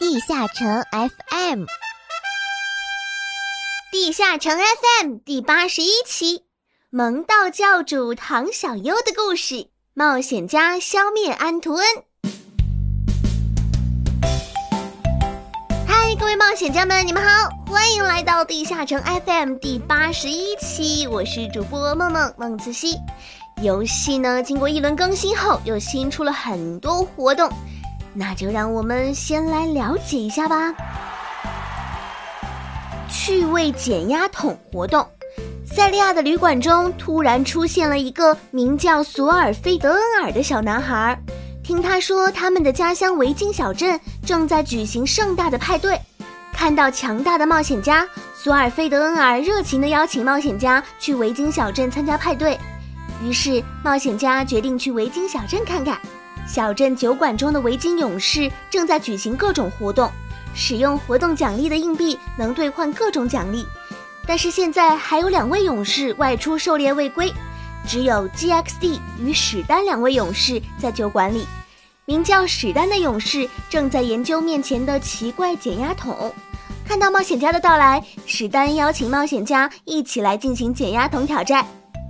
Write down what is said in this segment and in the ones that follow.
地下城 FM，地下城 FM 第八十一期，萌道教主唐小优的故事，冒险家消灭安图恩。嗨，各位冒险家们，你们好，欢迎来到地下城 FM 第八十一期，我是主播梦梦梦慈溪。游戏呢，经过一轮更新后，又新出了很多活动。那就让我们先来了解一下吧。趣味减压桶活动，塞利亚的旅馆中突然出现了一个名叫索尔菲德恩尔的小男孩。听他说，他们的家乡维京小镇正在举行盛大的派对。看到强大的冒险家，索尔菲德恩尔热情地邀请冒险家去维京小镇参加派对。于是，冒险家决定去维京小镇看看。小镇酒馆中的维京勇士正在举行各种活动，使用活动奖励的硬币能兑换各种奖励。但是现在还有两位勇士外出狩猎未归，只有 GXD 与史丹两位勇士在酒馆里。名叫史丹的勇士正在研究面前的奇怪减压桶。看到冒险家的到来，史丹邀请冒险家一起来进行减压桶挑战。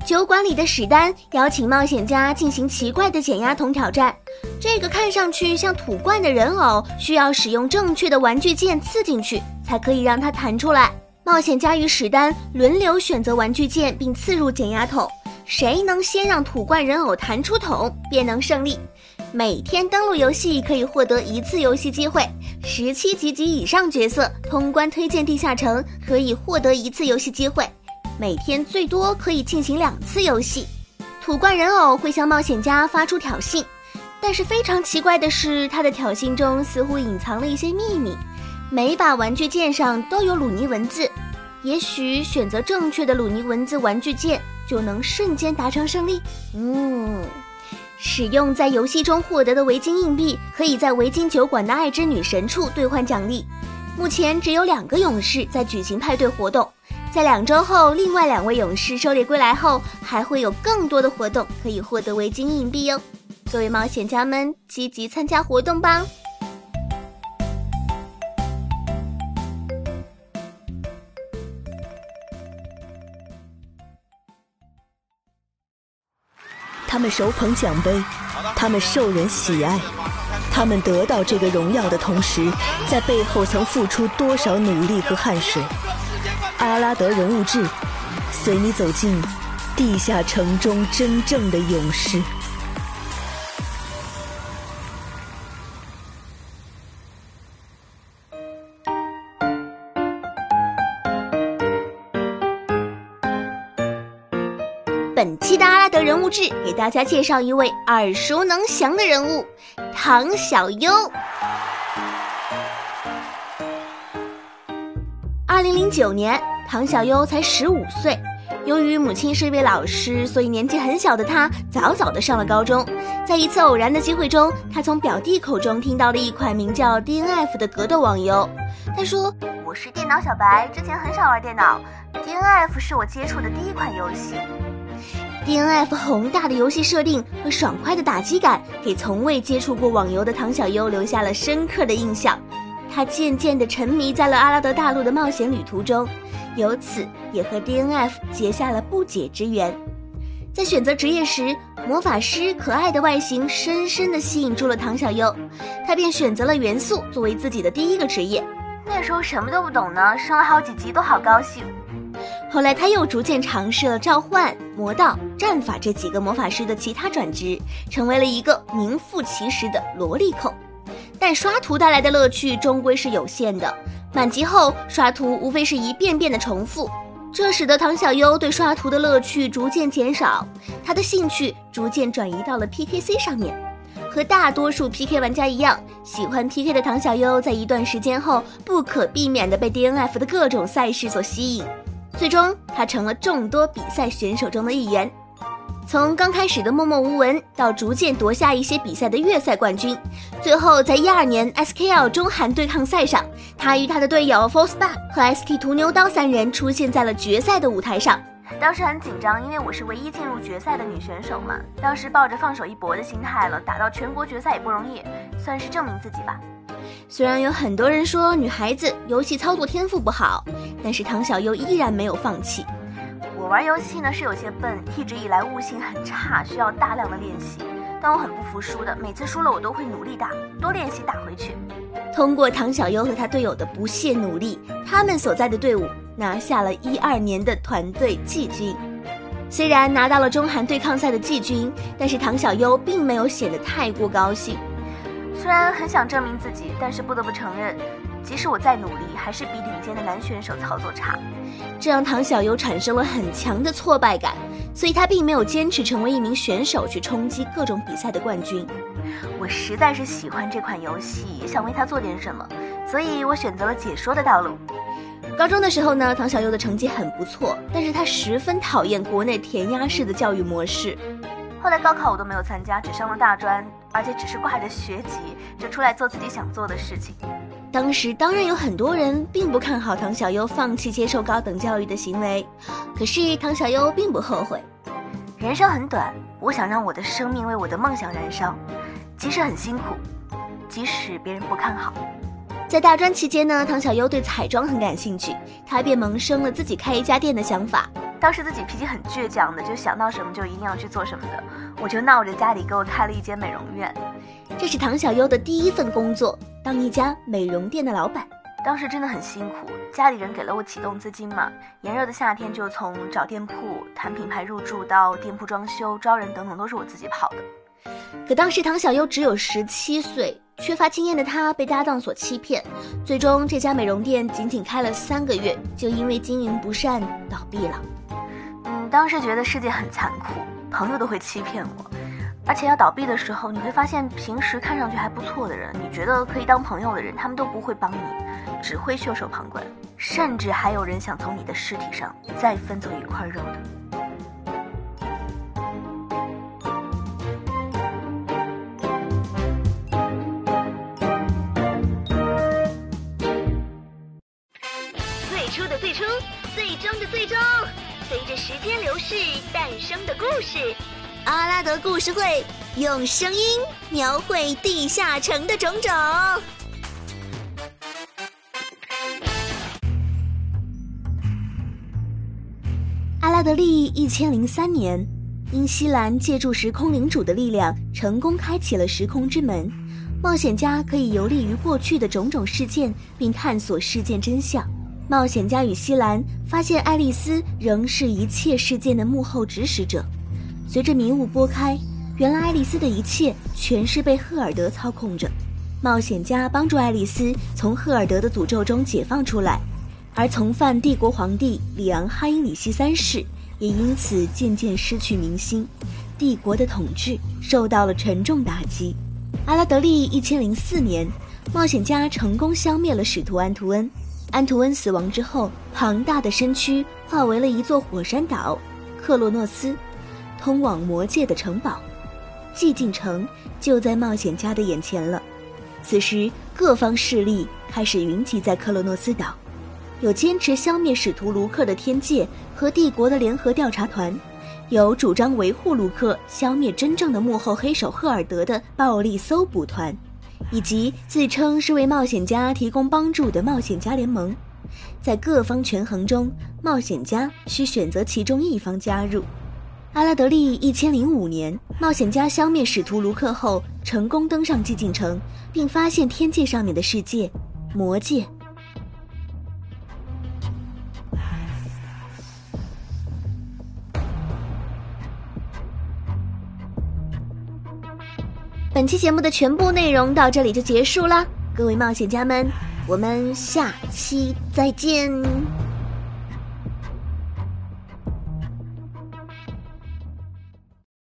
酒馆里的史丹邀请冒险家进行奇怪的减压桶挑战。这个看上去像土罐的人偶，需要使用正确的玩具键刺进去，才可以让它弹出来。冒险家与史丹轮流选择玩具键，并刺入减压桶，谁能先让土罐人偶弹出桶，便能胜利。每天登录游戏可以获得一次游戏机会，十七级及以上角色通关推荐地下城可以获得一次游戏机会。每天最多可以进行两次游戏，土罐人偶会向冒险家发出挑衅，但是非常奇怪的是，他的挑衅中似乎隐藏了一些秘密。每把玩具剑上都有鲁尼文字，也许选择正确的鲁尼文字玩具剑就能瞬间达成胜利。嗯，使用在游戏中获得的围巾硬币，可以在围巾酒馆的爱之女神处兑换奖励。目前只有两个勇士在举行派对活动。在两周后，另外两位勇士狩猎归来后，还会有更多的活动可以获得围巾硬币哟。各位冒险家们，积极参加活动吧！他们手捧奖杯，他们受人喜爱，他们得到这个荣耀的同时，在背后曾付出多少努力和汗水？阿拉德人物志，随你走进地下城中真正的勇士。本期的阿拉德人物志给大家介绍一位耳熟能详的人物——唐小优。二零零九年，唐小优才十五岁。由于母亲是一位老师，所以年纪很小的他早早的上了高中。在一次偶然的机会中，他从表弟口中听到了一款名叫 DNF 的格斗网游。他说：“我是电脑小白，之前很少玩电脑，DNF 是我接触的第一款游戏。DNF 宏大的游戏设定和爽快的打击感，给从未接触过网游的唐小优留下了深刻的印象。”他渐渐地沉迷在了阿拉德大陆的冒险旅途中，由此也和 DNF 结下了不解之缘。在选择职业时，魔法师可爱的外形深深地吸引住了唐小优，他便选择了元素作为自己的第一个职业。那时候什么都不懂呢，升了好几级都好高兴。后来他又逐渐尝试了召唤、魔道、战法这几个魔法师的其他转职，成为了一个名副其实的萝莉控。但刷图带来的乐趣终归是有限的，满级后刷图无非是一遍遍的重复，这使得唐小优对刷图的乐趣逐渐减少，他的兴趣逐渐转移到了 PKC 上面。和大多数 PK 玩家一样，喜欢 PK 的唐小优在一段时间后不可避免地被 DNF 的各种赛事所吸引，最终他成了众多比赛选手中的一员。从刚开始的默默无闻，到逐渐夺下一些比赛的月赛冠军，最后在一二年 SKL 中韩对抗赛上，他与他的队友 Force Back 和 ST 屠牛刀三人出现在了决赛的舞台上。当时很紧张，因为我是唯一进入决赛的女选手嘛。当时抱着放手一搏的心态了，打到全国决赛也不容易，算是证明自己吧。虽然有很多人说女孩子游戏操作天赋不好，但是唐小优依然没有放弃。我玩游戏呢是有些笨，一直以来悟性很差，需要大量的练习。但我很不服输的，每次输了我都会努力打，多练习打回去。通过唐小优和他队友的不懈努力，他们所在的队伍拿下了一二年的团队季军。虽然拿到了中韩对抗赛的季军，但是唐小优并没有显得太过高兴。虽然很想证明自己，但是不得不承认，即使我再努力，还是比顶尖的男选手操作差，这让唐小优产生了很强的挫败感。所以他并没有坚持成为一名选手去冲击各种比赛的冠军。我实在是喜欢这款游戏，也想为他做点什么，所以我选择了解说的道路。高中的时候呢，唐小优的成绩很不错，但是他十分讨厌国内填鸭式的教育模式。后来高考我都没有参加，只上了大专，而且只是挂着学籍就出来做自己想做的事情。当时当然有很多人并不看好唐小优放弃接受高等教育的行为，可是唐小优并不后悔。人生很短，我想让我的生命为我的梦想燃烧，即使很辛苦，即使别人不看好。在大专期间呢，唐小优对彩妆很感兴趣，他便萌生了自己开一家店的想法。当时自己脾气很倔强的，就想到什么就一定要去做什么的，我就闹着家里给我开了一间美容院。这是唐小优的第一份工作，当一家美容店的老板。当时真的很辛苦，家里人给了我启动资金嘛。炎热的夏天，就从找店铺、谈品牌入驻到店铺装修、招人等等，都是我自己跑的。可当时唐小优只有十七岁，缺乏经验的他被搭档所欺骗，最终这家美容店仅仅开了三个月，就因为经营不善倒闭了。嗯，当时觉得世界很残酷，朋友都会欺骗我。而且要倒闭的时候，你会发现平时看上去还不错的人，你觉得可以当朋友的人，他们都不会帮你，只会袖手旁观，甚至还有人想从你的尸体上再分走一块肉的。最初的最初，最终的最终，随着时间流逝诞生的故事。阿拉德故事会用声音描绘地下城的种种。阿拉德利一千零三年，因西兰借助时空领主的力量，成功开启了时空之门。冒险家可以游历于过去的种种事件，并探索事件真相。冒险家与西兰发现，爱丽丝仍是一切事件的幕后指使者。随着迷雾拨开，原来爱丽丝的一切全是被赫尔德操控着。冒险家帮助爱丽丝从赫尔德的诅咒中解放出来，而从犯帝国皇帝里昂哈因里希三世也因此渐渐失去民心，帝国的统治受到了沉重打击。阿拉德利一千零四年，冒险家成功消灭了使徒安图恩。安图恩死亡之后，庞大的身躯化为了一座火山岛——克洛诺斯。通往魔界的城堡，寂静城就在冒险家的眼前了。此时，各方势力开始云集在克洛诺斯岛，有坚持消灭使徒卢克的天界和帝国的联合调查团，有主张维护卢克、消灭真正的幕后黑手赫尔德的暴力搜捕团，以及自称是为冒险家提供帮助的冒险家联盟。在各方权衡中，冒险家需选择其中一方加入。阿拉德利一千零五年，冒险家消灭使徒卢克后，成功登上寂静城，并发现天界上面的世界——魔界。本期节目的全部内容到这里就结束了，各位冒险家们，我们下期再见。